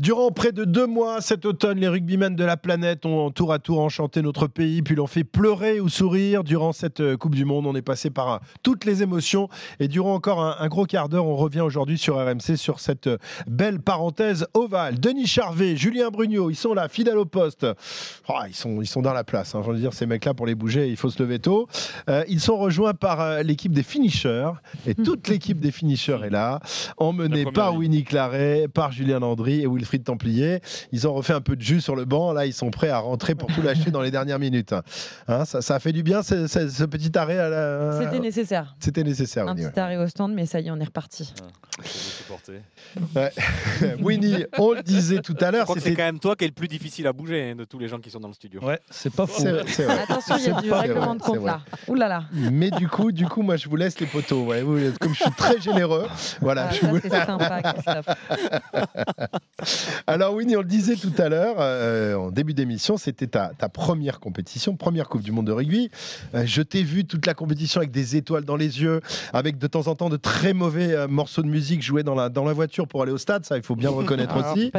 Durant près de deux mois cet automne, les rugbymen de la planète ont tour à tour enchanté notre pays, puis l'ont fait pleurer ou sourire. Durant cette euh, Coupe du Monde, on est passé par euh, toutes les émotions. Et durant encore un, gros quart d'heure, on revient aujourd'hui sur RMC sur cette euh, belle parenthèse ovale. Denis Charvet, Julien Brugnot, ils sont là, fidèles au poste. Oh, ils, sont, ils sont dans la place. Hein. Je veux dire, ces mecs-là, pour les bouger, il faut se lever tôt. ils sont rejoints par l'équipe des finishers. Et toute l'équipe des finishers est là, emmenée par Winnie Claret, par Julien Landry et Wilfried de Templier. Ils ont refait un peu de jus sur le banc. Là, ils sont prêts à rentrer pour tout lâcher dans les dernières minutes. Hein, ça, ça, a fait du bien, ce, ce, petit arrêt à la... C'était nécessaire. C'était nécessaire. Un petit arrêt au stand, mais ça y est, on est reparti. Ouais. Winnie, on le disait tout à l'heure. C'est quand même toi qui est le plus difficile à bouger hein, de tous les gens qui sont dans le studio. Ouais, c'est pas faux. Attention, il y a du règlement de compte là. Ouh là là. Mais du coup, du coup, moi, je vous laisse les poteaux. Ouais. Comme je suis très généreux, voilà. Ah, je vous... sympa, Christophe. Alors Winnie, on le disait tout à l'heure, euh, en début d'émission, c'était ta, première compétition, première Coupe du Monde de rugby. Euh, je t'ai vu toute la compétition avec des étoiles dans les yeux, avec de temps en temps de très mauvais euh, morceaux de musique joués dans la, dans la voiture pour aller au stade, ça il faut bien le reconnaître ah, aussi.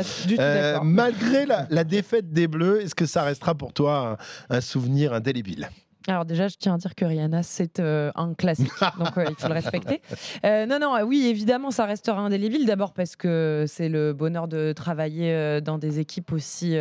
malgré la, défaite des Bleus, est-ce que ça restera pour toi un souvenir indélébile? Alors déjà, je tiens à dire que Rihanna, c'est euh, un classique, donc euh, il faut le respecter. Euh, non, non, oui, évidemment, ça restera indélébile. D'abord parce que c'est le bonheur de travailler dans des équipes aussi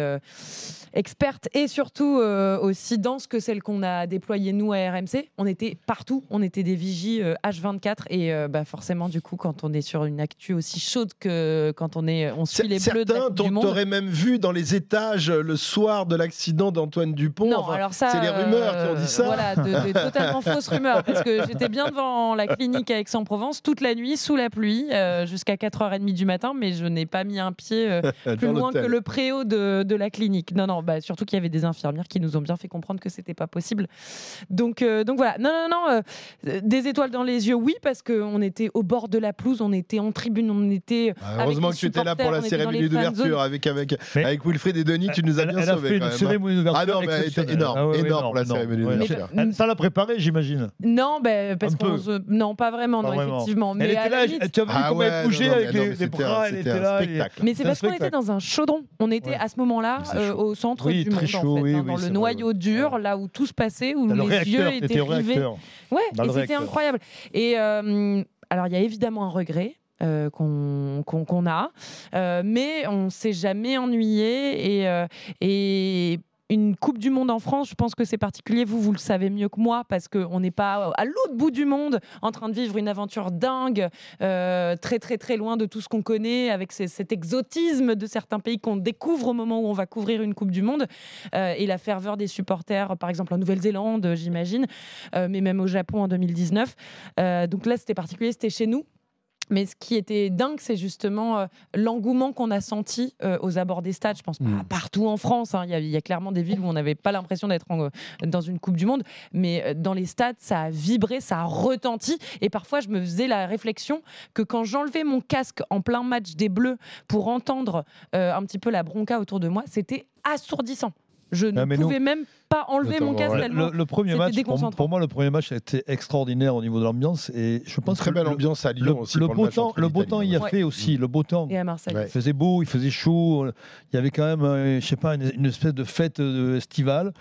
expertes et surtout aussi denses que celles qu'on a déployées nous à RMC. On était partout, on était des vigies H24 et bah, forcément, du coup, quand on est sur une actu aussi chaude que quand on est, on suit les bleus de Certains t'aurais même vu dans les étages le soir de l'accident d'Antoine Dupont. Non, alors ça, c'est les rumeurs qui ont dit voilà, de, totalement fausses rumeurs. Parce que j'étais bien devant la clinique à Aix-en-Provence toute la nuit, sous la pluie, euh, jusqu'à 4h30 du matin, mais je n'ai pas mis un pied euh, plus loin que le préau de, de, la clinique. Non, non, bah, surtout qu'il y avait des infirmières qui nous ont bien fait comprendre que c'était pas possible. Donc, euh, donc voilà. Non, non, non. des étoiles dans les yeux, oui, parce qu'on était au bord de la pelouse, on était en tribune, on était. Ah, heureusement que tu étais là pour la cérémonie d'ouverture avec, avec, avec Wilfried et Denis, tu nous as bien sauvés. Quand même. Hein. Ah non, mais énorme, ah énorme pour la cérémonie d'ouverture. Ça l'a préparé, j'imagine. Non, ben, parce qu'on non, pas vraiment, non, effectivement. Mais elle était là, tu as vu ah comment elle bougeait avec les, bras, elle était là. Mais c'est parce qu'on était dans un chaudron. On était à ce moment-là euh, au centre du monde, en fait, hein, dans le noyau dur, là où tout se passait, où les yeux étaient rivés. Ouais, et c'était incroyable. Et euh, alors, il y a évidemment un regret. Euh, qu'on a, mais on s'est jamais ennuyé et, et une Coupe du Monde en France, je pense que c'est particulier. Vous, vous le savez mieux que moi parce qu'on n'est pas à l'autre bout du monde en train de vivre une aventure dingue, euh, très très très loin de tout ce qu'on connaît, avec cet exotisme de certains pays qu'on découvre au moment où on va couvrir une Coupe du Monde euh, et la ferveur des supporters, par exemple en Nouvelle-Zélande, j'imagine, euh, mais même au Japon en 2019. donc là, c'était particulier, c'était chez nous mais ce qui était dingue, c'est justement euh, l'engouement qu'on a senti euh, aux abords des stades. Je pense pas mm. partout en France. Hein. Il y, a clairement des villes où on n'avait pas l'impression d'être dans une Coupe du Monde. Mais euh, dans les stades, ça a vibré, ça a retenti. Et parfois, je me faisais la réflexion que quand j'enlevais mon casque en plein match des Bleus pour entendre un petit peu la bronca autour de moi, c'était assourdissant. Je ne pouvais même pas enlever mon casque Le, premier match, pour, moi, le premier match a été extraordinaire au niveau de l'ambiance et je pense très belle ambiance à Lyon le, aussi. Le beau temps, le beau temps, il y a fait aussi. Le beau temps. Et à Marseille. Il faisait beau, il faisait chaud. Il y avait quand même, euh, je sais pas, une, espèce de fête euh, estivale.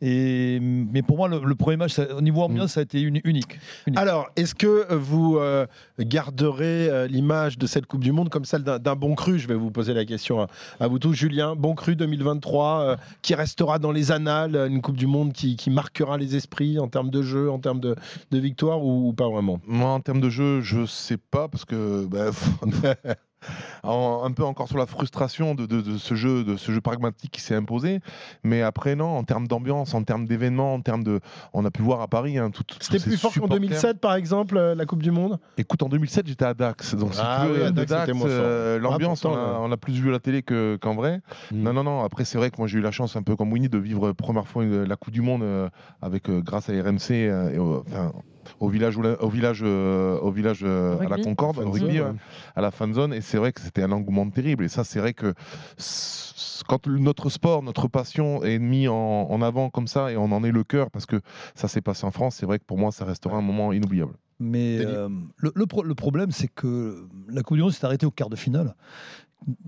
Et mais pour moi, le, premier match, au niveau ambiance, ça a été unique. Alors, est-ce que vous euh, garderez l'image de cette Coupe du Monde comme celle d'un bon cru? Je vais vous poser la question à, vous tous, Julien. Bon cru 2023, qui restera dans les annales une Coupe du Monde qui, marquera les esprits en termes de jeu, en termes de, victoire ou, pas vraiment? Moi, en termes de jeu, je sais pas parce que bah, un peu encore sur la frustration de, ce jeu, de ce jeu pragmatique qui s'est imposé. Mais après, non, en termes d'ambiance, en termes d'événements, en termes de, on a pu voir à Paris. Hein, tout, C'était plus fort qu'en 2007, par exemple, euh, la Coupe du Monde? Écoute, en 2007, j'étais à Dax, donc si ah tu veux, Dax, euh, l'ambiance, ah, on, a plus vu à la télé qu'en vrai. Hmm. Non, non, non. Après, c'est vrai que moi, j'ai eu la chance, un peu comme Winnie, de vivre première fois la Coupe du Monde euh, avec grâce à RMC. Et, enfin, au village, au village, euh, au village euh, à la Concorde, au rugby, à la fan zone. Et c'est vrai que c'était un engouement terrible. Et ça, c'est vrai que quand notre sport, notre passion est mis en, avant comme ça et on en est le cœur parce que ça s'est passé en France, c'est vrai que pour moi, ça restera un moment inoubliable. Mais euh, le, le, problème, c'est que la Coupe du Monde s'est arrêtée au quart de finale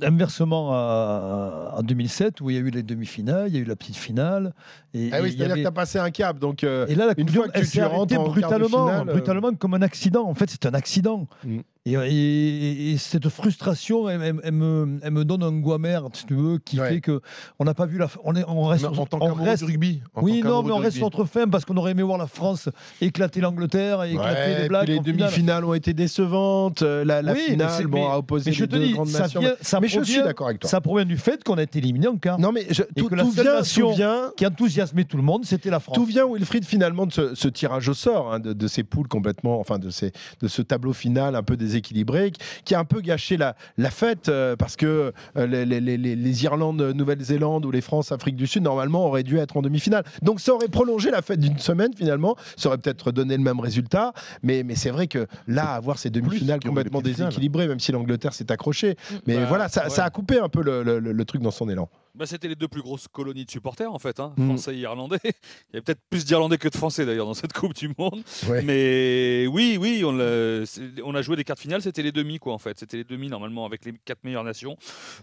inversement en 2007 où il y a eu les demi-finales, il y a eu la petite finale. Et, ah oui, c'est-à-dire que tu as passé un cap. Donc, et là, la une fois que tu, rentres brutalement, brutalement comme un accident. En fait, c'est un accident. Mm. Et, cette frustration, elle, me, elle, me, donne un goût amer, si tu veux, qui fait que on n'a pas vu la. On, est, on reste. en tant on reste, du rugby. oui, non, mais on reste sur notre fin parce qu'on aurait aimé voir la France éclater l'Angleterre et éclater les Blacks. Les demi-finales ont été décevantes. Euh, la, la finale, bon, a opposé les deux grandes ça nations. ça mais je suis d'accord avec toi. Ça provient du fait qu'on a été éliminé en quart. Non, mais je, tout, que la seule nation qui enthousiasmait tout le monde, c'était la France. Tout vient, Wilfried, finalement, de ce, tirage au sort, hein, de, ces poules complètement, enfin, de, ces, de ce tableau final un peu déséquilibré qui a un peu gâché la, la fête euh, parce que euh, les, les, les, les, Irlandes, Nouvelle-Zélande ou les France, Afrique du Sud, normalement, auraient dû être en demi-finale. Donc ça aurait prolongé la fête d'une semaine finalement. Ça aurait peut-être donné le même résultat. Mais, mais c'est vrai que là, avoir ces demi-finales complètement déséquilibrées, même si l'Angleterre s'est accrochée. Mais bah, voilà, ça, ça, a coupé un peu le, le truc dans son élan. Bah, c'était les deux plus grosses colonies de supporters en fait, hein, mm. français et irlandais. Il y a peut-être plus d'Irlandais que de Français d'ailleurs dans cette Coupe du Monde. Mais oui, oui, on a, on a, joué des quarts finales, c'était les demi quoi en fait. C'était les demi normalement avec les quatre meilleures nations.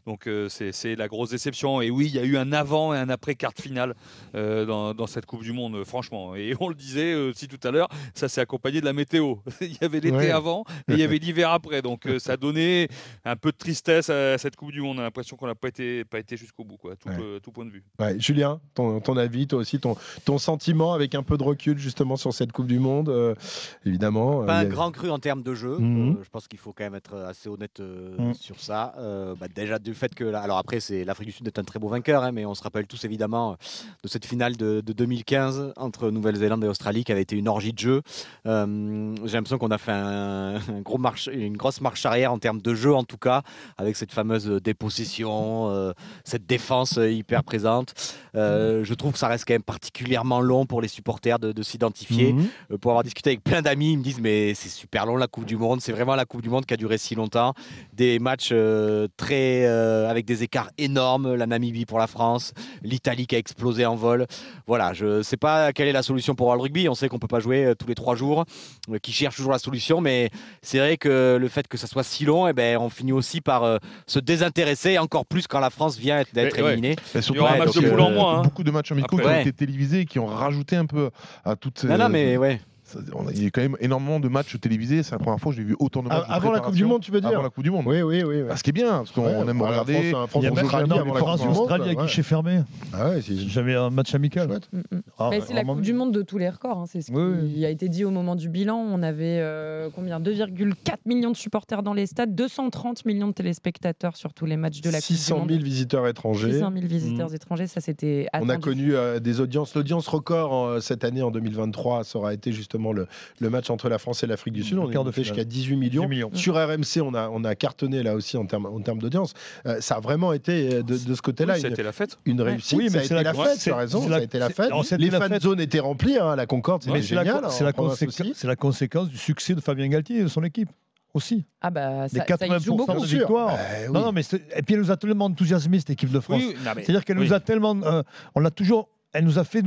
Donc euh, c'est la grosse déception. Et oui, il y a eu un avant et un après quart finale euh, dans, dans, cette Coupe du Monde, franchement. Et on le disait aussi tout à l'heure, ça s'est accompagné de la météo. il y avait l'été avant et il y avait l'hiver après. Donc euh, ça a donné un peu de tristesse à cette Coupe du Monde. On a l'impression qu'on n'a pas été, pas été jusqu'au bout tout, point de vue. Julien, ton, avis, toi aussi, ton, ton sentiment avec un peu de recul justement sur cette Coupe du Monde, euh, évidemment. Pas euh, un grand cru en termes de jeu. Mhm. Euh, je pense qu'il faut quand même être assez honnête mhm. sur ça. Bah, déjà du fait que, alors après, c'est l'Afrique du Sud est un très beau vainqueur, hein, mais on se rappelle tous évidemment de cette finale de, 2015 entre Nouvelle-Zélande et Australie qui avait été une orgie de jeu. J'ai l'impression qu'on a fait un, gros marche, une grosse marche arrière en termes de jeu en tout cas, avec cette fameuse dépossession, cette défense euh, hyper présente. Euh, je trouve que ça reste quand même particulièrement long pour les supporters de, s'identifier. Mhm. Euh, pour avoir discuté avec plein d'amis, ils me disent mais c'est super long la Coupe du Monde. C'est vraiment la Coupe du Monde qui a duré si longtemps. Des matchs très avec des écarts énormes. La Namibie pour la France, l'Italie qui a explosé en vol. Voilà, je sais pas quelle est la solution pour le rugby. On sait qu'on peut pas jouer tous les trois jours, qui cherche toujours la solution, mais c'est vrai que le fait que ça soit si long, et eh ben on finit aussi par se désintéresser encore plus quand la France vient d'être éliminé. surtout, un match de poule en moins. Hein. Beaucoup de matchs amicaux qui ont été télévisés et qui ont rajouté un peu à toutes ces. Non, non, mais ouais. Il y a quand même énormément de matchs télévisés. C'est la première fois que j'ai vu autant de matchs. Avant la Coupe du Monde, tu veux dire Avant la Coupe du Monde. Oui, oui, oui. ce qui est bien, parce qu'on aime regarder. il y a même France-Australie à guichet fermé. Ah ouais, J'avais un match amical. Ah, c'est la Coupe du Monde de tous les records. Hein. C'est ce qui a été dit au moment du bilan. On avait euh, combien? 2,4 millions de supporters dans les stades, 230 millions de téléspectateurs sur tous les matchs de la Coupe du Monde. 600 000 visiteurs étrangers. 600 000 visiteurs mm. étrangers, ça c'était. On a connu euh, des audiences. L'audience record cette année en 2023, ça aura été justement le match entre la France et l'Afrique du Sud. On est fait jusqu'à 18 millions. Sur RMC, on a, on a cartonné là aussi en termes, en termes d'audience. Euh, ça a vraiment été euh, de, ce côté-là une, la fête. une réussite. Oui, mais c'est la, fête, tu as raison, ça a été la fête. Les fan zones étaient remplies, hein, la Concorde, c'est génial. C'est la, la conséquence du succès de Fabien Galtier et de son équipe aussi. Ah bah ça, les 80% de victoire. Bah, non, non, mais et puis elle nous a tellement enthousiasmé cette équipe de France. C'est-à-dire qu'elle nous a tellement, euh, on l'a toujours, elle nous a fait,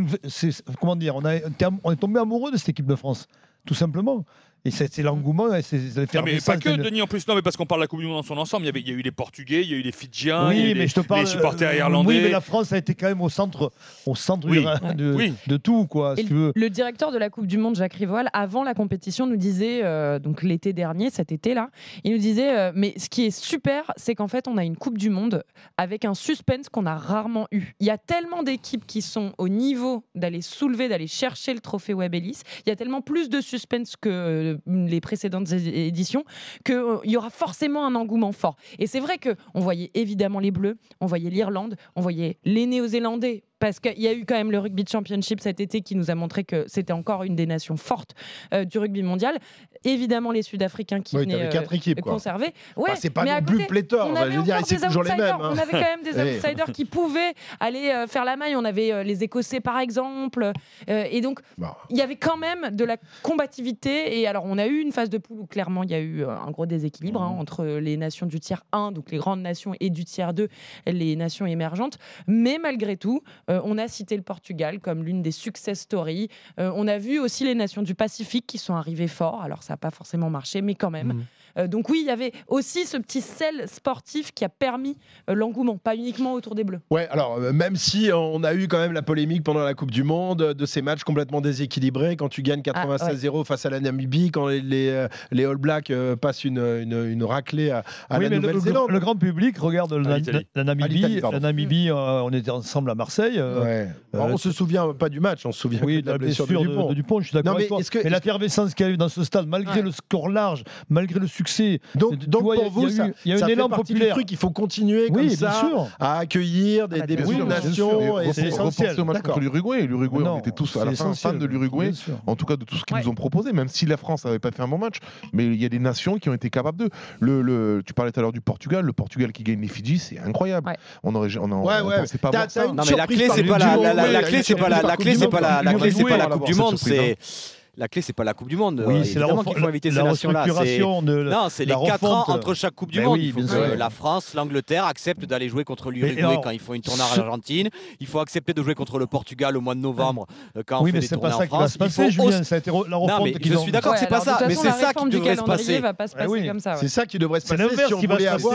comment dire, on, est tombé amoureux de cette équipe de France tout simplement. Et c'est l'engouement. mais pas que, Denis, en plus. Non, mais parce qu'on parle de la Coupe du Monde dans son ensemble. Il y, avait, il y a eu les Portugais, il y a eu les Fidjiens, il y a eu les, supporters euh, irlandais. Oui, mais la France a été quand même au centre, au centre de, de, tout. Quoi, le, directeur de la Coupe du Monde, Jacques Rivoal, avant la compétition, nous disait, euh, donc l'été dernier, cet été-là, il nous disait euh, Mais ce qui est super, c'est qu'en fait, on a une Coupe du Monde avec un suspense qu'on a rarement eu. Il y a tellement d'équipes qui sont au niveau d'aller soulever, d'aller chercher le trophée Web Ellis. Il y a tellement plus de suspense que les précédentes éditions, qu'il euh, y aura forcément un engouement fort. Et c'est vrai qu'on voyait évidemment les Bleus, on voyait l'Irlande, on voyait les Néo-Zélandais parce qu'il y a eu quand même le Rugby Championship cet été qui nous a montré que c'était encore une des nations fortes euh, du rugby mondial. Évidemment, les Sud-Africains qui venaient quatre euh, équipes, conserver. Ouais, c'est pas non plus pléthore. On avait, dire, toujours les mêmes, hein. on avait quand même des outsiders qui pouvaient aller euh, faire la maille. On avait les Écossais, par exemple. et donc, il y avait quand même de la combativité. Et alors, on a eu une phase de poule où clairement, il y a eu un gros déséquilibre hein, mmh. entre les nations du tiers 1, donc les grandes nations, et du tiers 2, les nations émergentes. Mais malgré tout, euh, on a cité le Portugal comme l'une des success stories. Euh, on a vu aussi les nations du Pacifique qui sont arrivées fort. Alors ça n'a pas forcément marché, mais quand même. Mhm. Donc oui, il y avait aussi ce petit sel sportif qui a permis l'engouement, pas uniquement autour des Bleus. Ouais, alors même si on a eu quand même la polémique pendant la Coupe du Monde de ces matchs complètement déséquilibrés, quand tu gagnes 96-0 ah, face à la Namibie, quand les, les, All Blacks passent une, une, raclée à, la Nouvelle-Zélande. Le, grand public regarde la, Namibie. La Namibie, on était ensemble à Marseille. on se souvient pas du match, on se souvient oui, de la blessure, de Dupont. Je suis d'accord avec toi. Mais l'effervescence qu'il y a eu dans ce stade, malgré le score large, malgré le succès. Donc, donc pour vous, il y a, un élan populaire. truc, il faut continuer comme ça à accueillir des, des nations. C'est essentiel. au match contre l'Uruguay. L'Uruguay, on était tous à la fin fans de l'Uruguay, en tout cas de tout ce qu'ils nous ont proposé, même si la France n'avait pas fait un bon match. Mais il y a des nations qui ont été capables. Le, tu parlais tout à l'heure du Portugal. Le Portugal qui gagne les Fidji, c'est incroyable. On aurait, on, pensait pas voir ça. Non, mais la clé, c'est pas la clé, c'est pas la clé, c'est pas la Coupe du Monde. C'est la clé, c'est pas la Coupe du Monde. Oui, c'est la, qu'il faut inviter ces nations-là. Non, c'est les 4 ans entre chaque Coupe du Monde. il faut que la France, l'Angleterre acceptent d'aller jouer contre l'Uruguay quand ils font une tournée en Argentine. Il faut accepter de jouer contre le Portugal au mois de novembre euh, quand on fait des tournées en France. Oui, mais c'est pas ça qui va se passer, Julien. Ça a été la refonte. Non, mais je suis d'accord que c'est pas ça. Mais c'est ça qui devrait se passer. C'est ça qui devrait se passer si on voulait avoir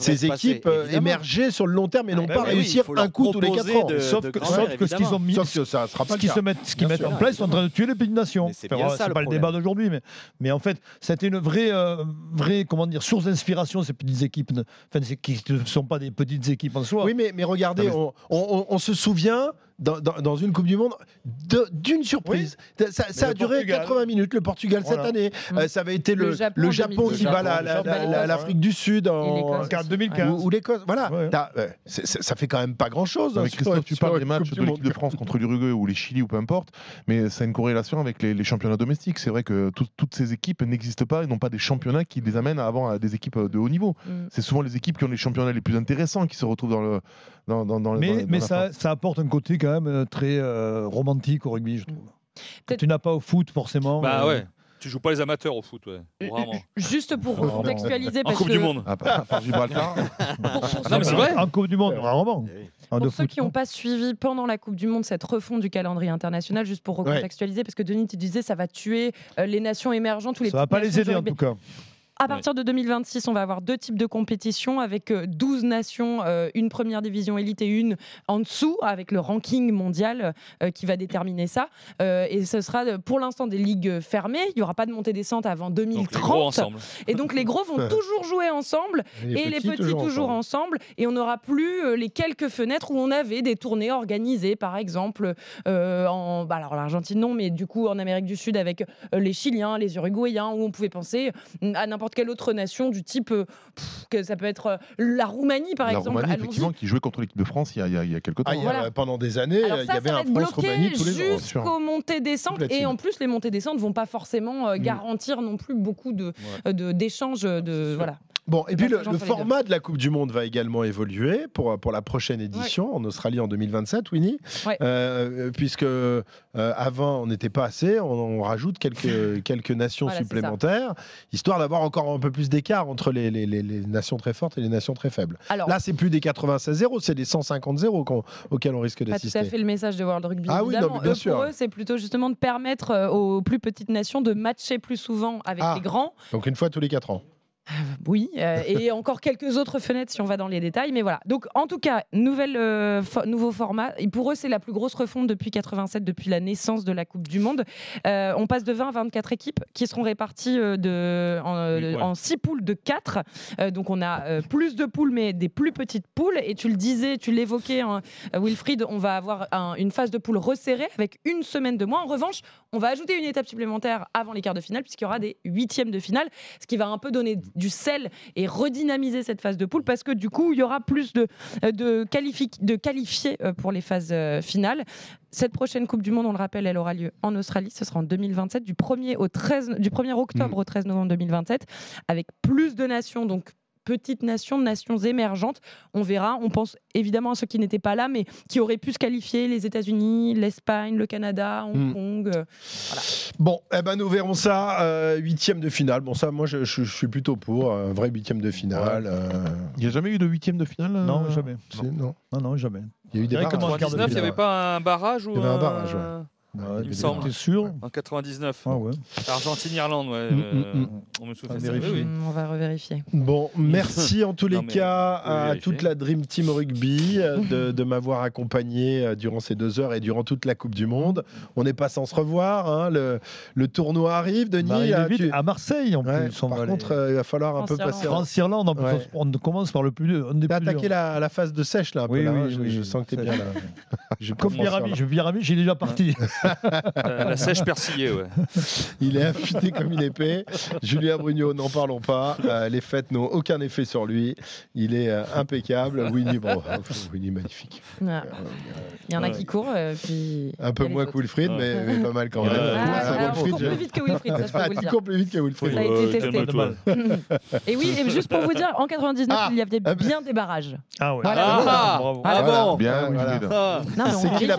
ces équipes euh, émerger sur le long terme et non pas réussir un coup tous les 4 ans. Sauf que ce qu'ils ont mis, ce qu'ils mettent en place, sont en train de tuer les pays de nations c'est pas le débat d'aujourd'hui, mais, mais en fait, c'était une vraie, euh, vraie comment dire, source d'inspiration, ces petites équipes, enfin, qui ne sont pas des petites équipes en soi. Oui, mais, mais regardez, on, on, se souvient dans, une Coupe du Monde d'une surprise. Ça, a duré 80 minutes, le Portugal cette année. Euh, ça avait été le, le Japon, qui bat l'Afrique du Sud en 2015. Ou, l'Écosse. Voilà. Euh, ça fait quand même pas grand-chose. Hein, Christophe, tu parles des matchs de l'équipe de France contre l'Uruguay ou les Chili ou peu importe, mais ça a une corrélation avec les, championnats domestiques. C'est vrai que toutes ces équipes n'existent pas et n'ont pas des championnats qui les amènent à avoir des équipes de haut niveau. Mm. C'est souvent les équipes qui ont les championnats les plus intéressants qui se retrouvent dans le dans, dans, mais, mais ça, ça, apporte un côté quand même euh, très euh, romantique au rugby, je trouve. Tu n'as pas au foot forcément. Bah euh, ouais. Tu joues pas les amateurs au foot, ouais. Juste pour contextualiser. Parce en Coupe du Monde. À part, Gibraltar. non, mais c'est vrai. En Coupe du Monde, rarement. Pour ceux qui n'ont pas suivi pendant la Coupe du Monde cette refonte du calendrier international, juste pour recontextualiser, parce que Denis, tu disais ça va tuer les nations émergentes. Tous les ça va pas les aider en tout cas. À partir de 2026, on va avoir deux types de compétitions avec 12 euh, nations, euh, une première division élite et une en dessous, avec le ranking mondial euh, qui va déterminer ça. et ce sera pour l'instant des ligues fermées. Il n'y aura pas de montée-descente avant 2030. et donc les gros vont toujours jouer ensemble et les petits, toujours, ensemble. Et on n'aura plus les quelques fenêtres où on avait des tournées organisées, par exemple en. Bah, alors l'Argentine non, mais du coup en Amérique du Sud avec les Chiliens, les Uruguayens, où on pouvait penser à n'importe quelle autre nation du type euh, que ça peut être euh, la Roumanie par exemple. La Roumanie effectivement qui jouait contre l'équipe de France il y a, il y a, quelques temps. Ah, pendant des années, il y avait un France-Roumanie tous les ans. Jusqu'aux montées descentes et en plus les montées descentes vont pas forcément euh, mm. garantir non plus beaucoup de d'échanges de, voilà. Bon, et puis le, format de la Coupe du Monde va également évoluer pour, pour la prochaine édition en Australie en 2027, Winnie. Euh, puisque euh, avant, on n'était pas assez, on, rajoute quelques, quelques nations supplémentaires, histoire d'avoir encore un peu plus d'écart entre les, les, les, nations très fortes et les nations très faibles. Alors, Là, c'est plus des 96-0, c'est des 150-0 auxquels on risque d'assister. Pas tout à fait le message de World Rugby. Ah oui, non, bien sûr. Pour eux, c'est plutôt justement de permettre euh, aux plus petites nations de matcher plus souvent avec ah. les grands. Donc une fois tous les 4 ans. Euh, oui, euh, et encore quelques autres fenêtres si on va dans les détails, mais voilà. Donc, en tout cas, nouvelle, euh, nouveau format. Et pour eux, c'est la plus grosse refonte depuis 87, depuis la naissance de la Coupe du Monde. on passe de 20 à 24 équipes qui seront réparties de, en, 6 poules de 4. donc, on a plus de poules, mais des plus petites poules. Et tu le disais, tu l'évoquais, hein, Wilfried, on va avoir une phase de poule resserrée avec une semaine de moins. En revanche, on va ajouter une étape supplémentaire avant les quarts de finale, puisqu'il y aura des huitièmes de finale, ce qui va un peu donner du sel et redynamiser cette phase de poule parce que du coup, il y aura plus de, de, de qualifiés euh, pour les phases euh, finales. Cette prochaine Coupe du Monde, on le rappelle, elle aura lieu en Australie. Ce sera en 2027, du 1er, au 13, du 1er octobre mmh. au 13 novembre 2027, avec plus de nations, donc petites nations, nations émergentes. On verra. On pense évidemment à ceux qui n'étaient pas là, mais qui auraient pu se qualifier les États-Unis, l'Espagne, le Canada, Hong hmm. Kong. Euh, bon, eh ben, nous verrons ça. Euh, huitième de finale. Bon, ça, moi, je, suis plutôt pour. Un vrai huitième de finale. Euh. Il n'y a jamais eu de huitième de finale Non, jamais. Non. non, non, jamais. Il y a eu des barrages. En 2019, il n'y avait pas un barrage ou Il y avait un barrage, il me semble. sûr En 99. Ah ouais. Argentine-Irlande, ouais. Mm, mm, mm. on me souvient oui, On va revérifier. Bon, merci en tous les cas à toute la Dream Team Rugby euh, de, m'avoir accompagné euh, durant ces deux heures et durant toute la Coupe du Monde. On n'est pas sans se revoir. Hein. Le, le, tournoi arrive, Denis. À Marseille, en plus. par contre, euh, il va falloir un peu passer. France-Irlande, on commence par le plus. On est attaqué la, la, phase de sèche, là. Un oui, peu, oui, je, je, sens que tu es bien là. Je Comme Pierami, je Pierami, j'ai déjà parti. La sèche persillée, ouais. Il est affûté comme il est épais. Julien Brugnot, n'en parlons pas. Euh, les fêtes n'ont aucun effet sur lui. Il est euh, impeccable. Winnie, bon, Winnie magnifique. Il y en a qui courent. Euh, puis un peu moins que Wilfried, mais, mais, pas mal quand même. Ah, ah, court plus vite que Wilfried, ça je peux vous le dire. court plus vite que Wilfried. Ça a été testé. et oui, et juste pour vous dire, en 99, ah, il y avait bien des barrages. Ah ouais. Ah, ah, bon. Bien, Wilfried. C'est qui la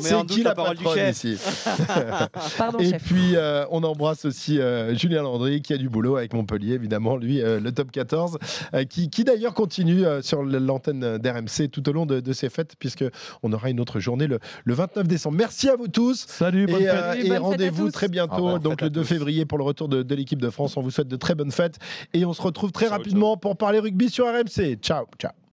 C'est qui la patronne ici Pardon, Et puis, euh, on embrasse aussi euh, Julien Landry, qui a du boulot avec Montpellier, évidemment, lui, euh, le top 14, qui, qui d'ailleurs continue sur l'antenne d'RMC tout au long de, de ces fêtes, puisqu'on aura une autre journée le, le, 29 décembre. Merci à vous tous. Salut, bonne et, et rendez-vous très bientôt, donc le 2 février, pour le retour de, de l'équipe de France. On vous souhaite de très bonnes fêtes et on se retrouve très rapidement pour parler rugby sur RMC. Ciao, ciao.